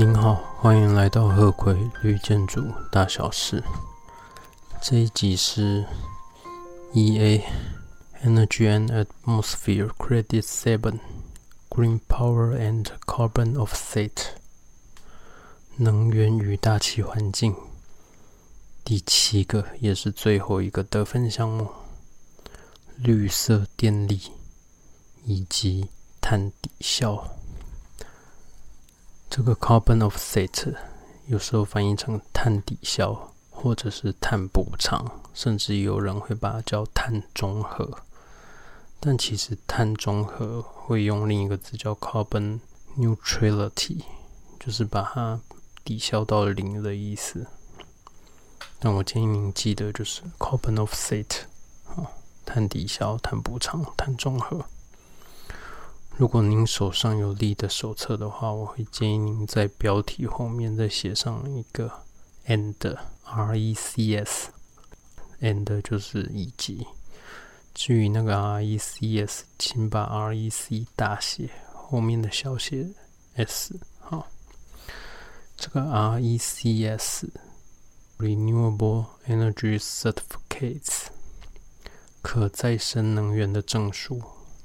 您好，欢迎来到鹤葵绿建筑大小事。这一集是 EA Energy and Atmosphere Credit Seven Green Power and Carbon Offset 能源与大气环境第七个，也是最后一个得分项目：绿色电力以及碳抵消。这个 carbon offset 有时候翻译成碳抵消，或者是碳补偿，甚至有人会把它叫碳中和。但其实碳中和会用另一个字叫 carbon neutrality，就是把它抵消到零的意思。但我建议您记得就是 carbon offset 啊，碳抵消、碳补偿、碳中和。如果您手上有力的手册的话，我会建议您在标题后面再写上一个 “and”，R E C S，and 就是以及。至于那个 R E C S，请把 R E C 大写，后面的小写 s。好，这个 R E C S，Renewable Energy Certificates，可再生能源的证书。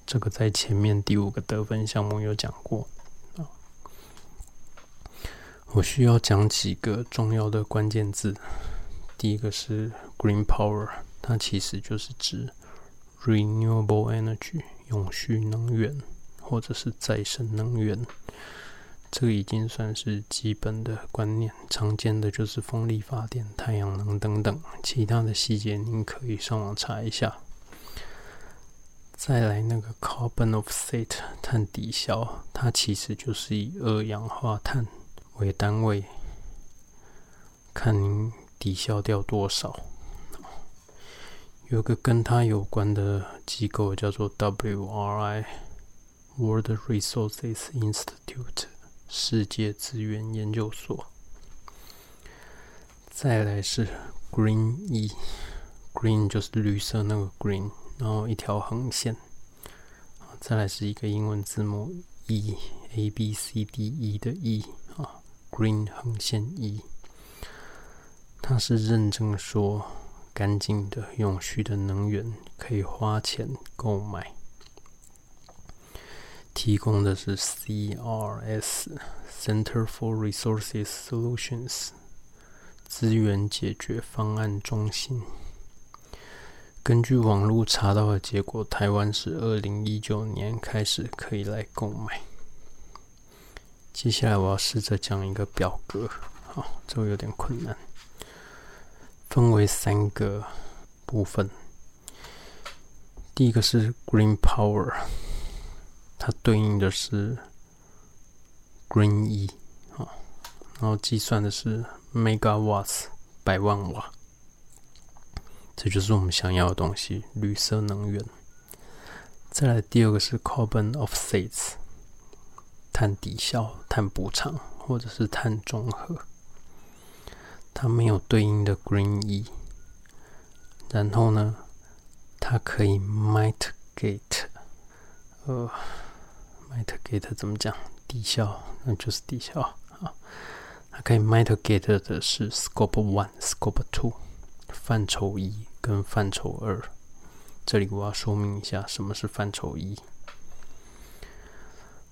这个在前面第五个得分项目有讲过啊。我需要讲几个重要的关键字。第一个是 green power，它其实就是指 renewable energy 永续能源或者是再生能源。这个已经算是基本的观念，常见的就是风力发电、太阳能等等，其他的细节您可以上网查一下。再来那个 carbon offset 碳抵消，它其实就是以二氧化碳为单位，看您抵消掉多少。有个跟它有关的机构叫做 WRI（World Resources Institute，世界资源研究所）。再来是 Green E，Green 就是绿色那个 Green。然后一条横线，再来是一个英文字母 E，A B C D E 的 E 啊，Green 横线 E，它是认证说干净的、永续的能源可以花钱购买，提供的是 CRS Center for Resources Solutions 资源解决方案中心。根据网络查到的结果，台湾是二零一九年开始可以来购买。接下来我要试着讲一个表格，好，这个有点困难，分为三个部分。第一个是 Green Power，它对应的是 Green E 啊，然后计算的是 Megawatts 百万瓦。这就是我们想要的东西，绿色能源。再来第二个是 carbon offsets，碳抵消、碳补偿或者是碳中和。它没有对应的 green E。然后呢，它可以 mitigate，呃，mitigate 怎么讲？抵消，那就是抵消啊。它可以 mitigate 的是 scope one、scope two。范畴一跟范畴二，这里我要说明一下，什么是范畴一？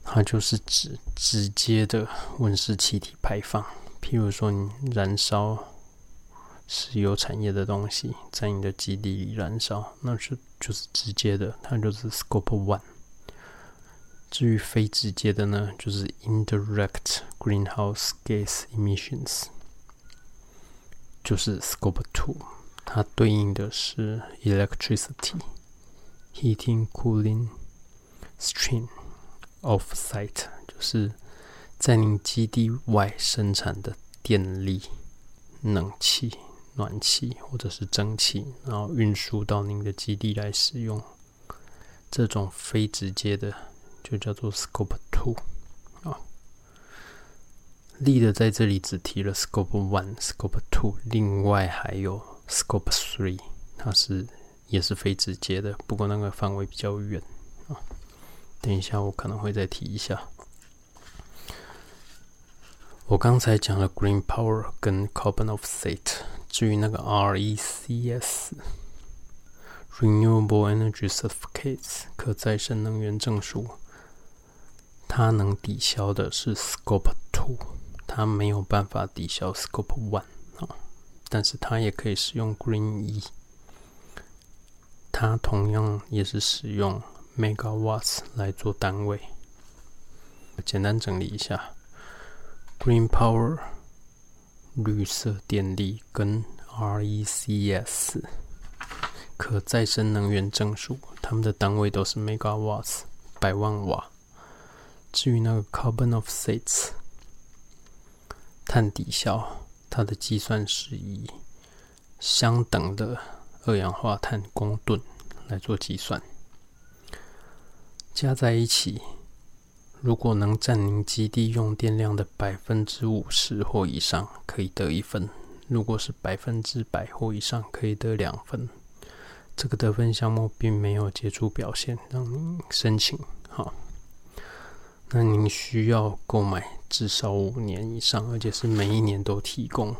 它就是指直接的温室气体排放，譬如说你燃烧石油产业的东西，在你的基地里燃烧，那是就是直接的，它就是 Scope One。至于非直接的呢，就是 Indirect Greenhouse Gas Emissions。就是 Scope Two，它对应的是 Electricity Heating Cooling Stream of Site，就是在您基地外生产的电力、冷气、暖气或者是蒸汽，然后运输到您的基地来使用。这种非直接的就叫做 Scope Two。力的在这里只提了 Scope One、Scope Two，另外还有 Scope Three，它是也是非直接的，不过那个范围比较远啊。等一下我可能会再提一下。我刚才讲了 Green Power 跟 Carbon Offset，至于那个 RECS（Renewable Energy Certificates，可再生能源证书），它能抵消的是 Scope Two，它没有办法抵消 Scope One 啊。但是它也可以使用 Green E，它同样也是使用 Megawatts 来做单位。简单整理一下。Green Power 绿色电力跟 RECS 可再生能源证书，它们的单位都是 megawatts 百万瓦。至于那个 Carbon Offsets 碳抵消，它的计算是以相等的二氧化碳公吨来做计算，加在一起。如果能占您基地用电量的百分之五十或以上，可以得一分；如果是百分之百或以上，可以得两分。这个得分项目并没有杰出表现，让您申请。好，那您需要购买至少五年以上，而且是每一年都提供。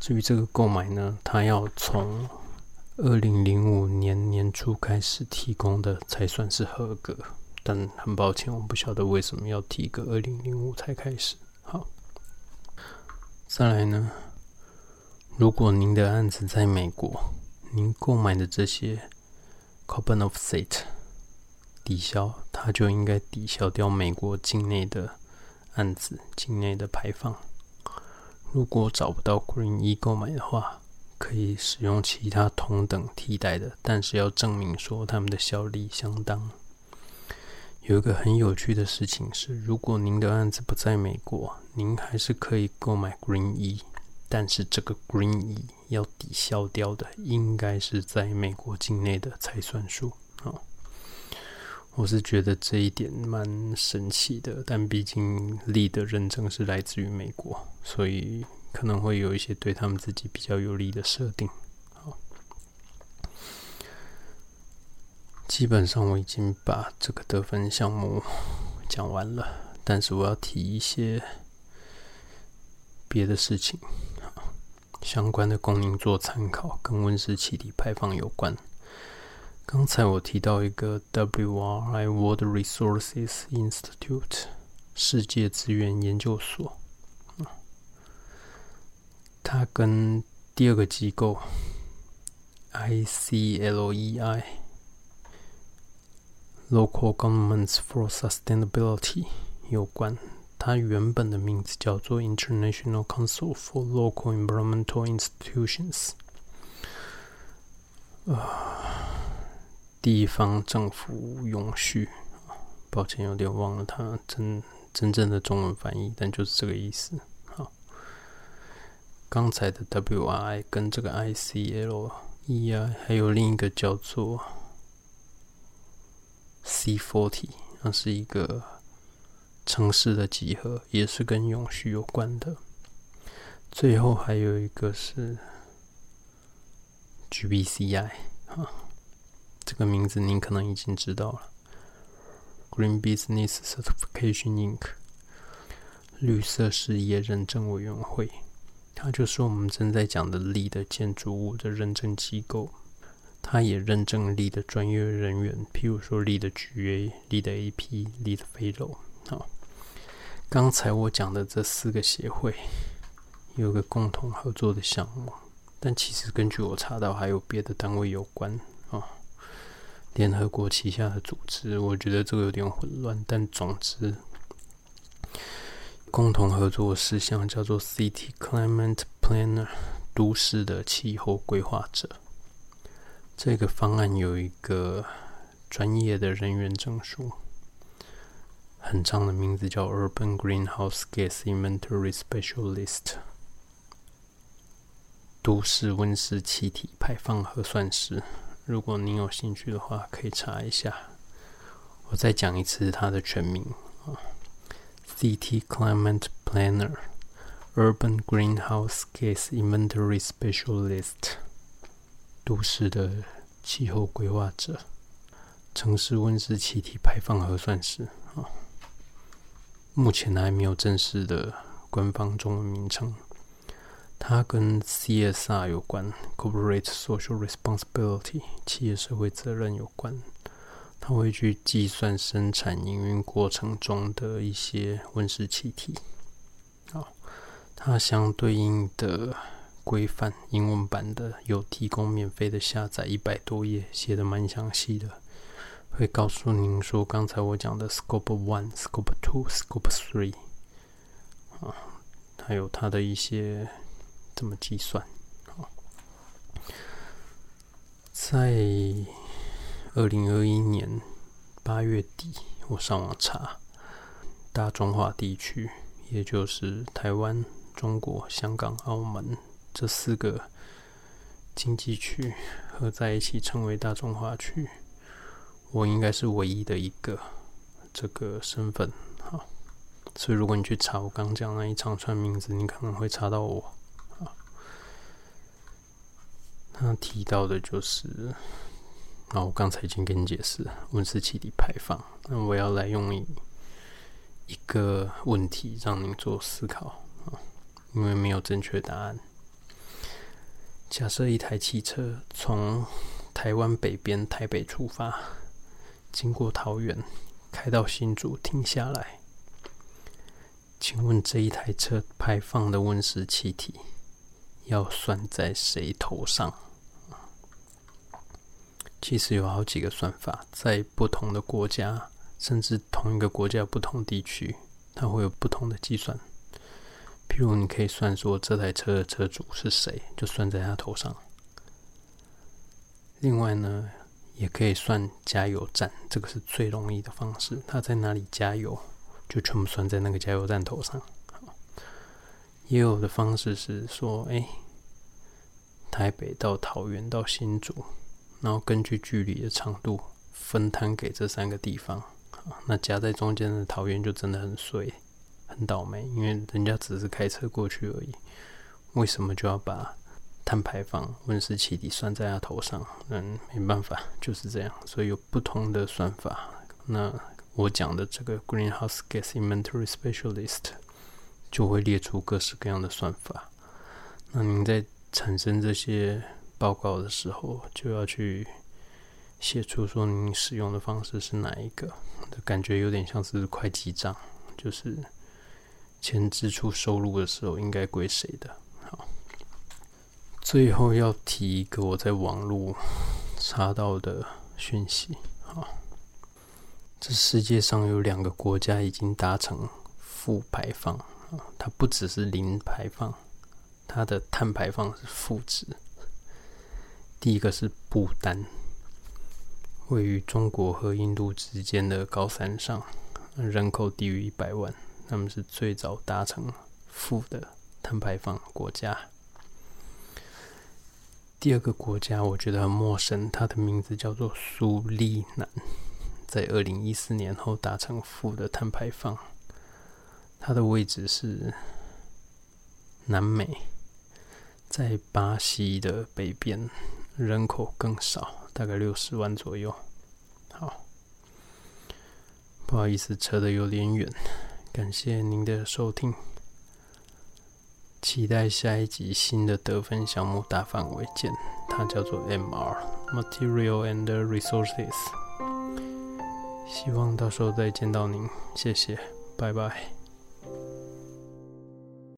至于这个购买呢，它要从二零零五年年初开始提供的，才算是合格。但很抱歉，我不晓得为什么要提个二零零五才开始。好，再来呢？如果您的案子在美国，您购买的这些 carbon offset 抵消，它就应该抵消掉美国境内的案子境内的排放。如果找不到 Green E 购买的话，可以使用其他同等替代的，但是要证明说它们的效力相当。有一个很有趣的事情是，如果您的案子不在美国，您还是可以购买 Green E，但是这个 Green E 要抵消掉的，应该是在美国境内的才算数啊。我是觉得这一点蛮神奇的，但毕竟力的认证是来自于美国，所以可能会有一些对他们自己比较有利的设定。基本上我已经把这个得分项目讲完了，但是我要提一些别的事情，相关的供应做参考，跟温室气体排放有关。刚才我提到一个 WRI World Resources Institute 世界资源研究所，它跟第二个机构 ICLEI。Local Governments for Sustainability 有关，它原本的名字叫做 International Council for Local Environmental Institutions，啊， 地方政府永续。抱歉，有点忘了它真真正的中文翻译，但就是这个意思。好，刚才的 WRI 跟这个 ICLEI 还有另一个叫做。C forty，那是一个城市的集合，也是跟永续有关的。最后还有一个是 GBCI，啊，这个名字您可能已经知道了，Green Business Certification Inc. 绿色事业认证委员会，它就是我们正在讲的力的建筑物的认证机构。它也认证力的专业人员，譬如说力的 GA、力的 AP、力的 Fellow。好，刚才我讲的这四个协会有个共同合作的项目，但其实根据我查到，还有别的单位有关。联合国旗下的组织，我觉得这个有点混乱，但总之，共同合作事项叫做 City Climate Planner，都市的气候规划者。这个方案有一个专业的人员证书，很长的名字叫 Urban Greenhouse Gas Inventory Specialist，都市温室气体排放核算师。如果您有兴趣的话，可以查一下。我再讲一次它的全名啊：City Climate Planner，Urban Greenhouse Gas Inventory Specialist。都市的气候规划者，城市温室气体排放核算师啊。目前还没有正式的官方中文名称。它跟 CSR 有关，Corporate Social Responsibility 企业社会责任有关。它会去计算生产营运过程中的一些温室气体。好，它相对应的规范英文版的有提供免费的下载，一百多页，写的蛮详细的，会告诉您说刚才我讲的 Scope One、Scope Two、Scope Three 啊，还有它的一些怎么计算。好，在。二零二一年八月底，我上网查，大中华地区，也就是台湾、中国、香港、澳门这四个经济区合在一起称为大中华区。我应该是唯一的一个这个身份，好，所以如果你去查我刚讲那一长串名字，你可能会查到我。他提到的就是。那我刚才已经跟你解释温室气体排放，那我要来用一一个问题让您做思考啊，因为没有正确答案。假设一台汽车从台湾北边台北出发，经过桃园，开到新竹停下来，请问这一台车排放的温室气体要算在谁头上？其实有好几个算法，在不同的国家，甚至同一个国家不同地区，它会有不同的计算。譬如，你可以算说这台车的车主是谁，就算在他头上。另外呢，也可以算加油站，这个是最容易的方式。他在哪里加油，就全部算在那个加油站头上。也有的方式是说，哎，台北到桃园到新竹。然后根据距离的长度分摊给这三个地方，那夹在中间的桃园就真的很衰，很倒霉，因为人家只是开车过去而已，为什么就要把碳排放温室气体算在他头上？嗯，没办法，就是这样，所以有不同的算法。那我讲的这个 Greenhouse Gas Inventory Specialist 就会列出各式各样的算法。那您在产生这些。报告的时候就要去写出说你使用的方式是哪一个，感觉有点像是会计账，就是钱支出收入的时候应该归谁的。好，最后要提一个我在网络查到的讯息。好，这世界上有两个国家已经达成负排放啊，它不只是零排放，它的碳排放是负值。第一个是不丹，位于中国和印度之间的高山上，人口低于一百万，他们是最早达成负的碳排放国家。第二个国家我觉得很陌生，它的名字叫做苏利南，在二零一四年后达成负的碳排放，它的位置是南美，在巴西的北边。人口更少，大概六十万左右。好，不好意思，扯得有点远。感谢您的收听，期待下一集新的得分项目大范围见，它叫做 MR Material and Resources。希望到时候再见到您，谢谢，拜拜。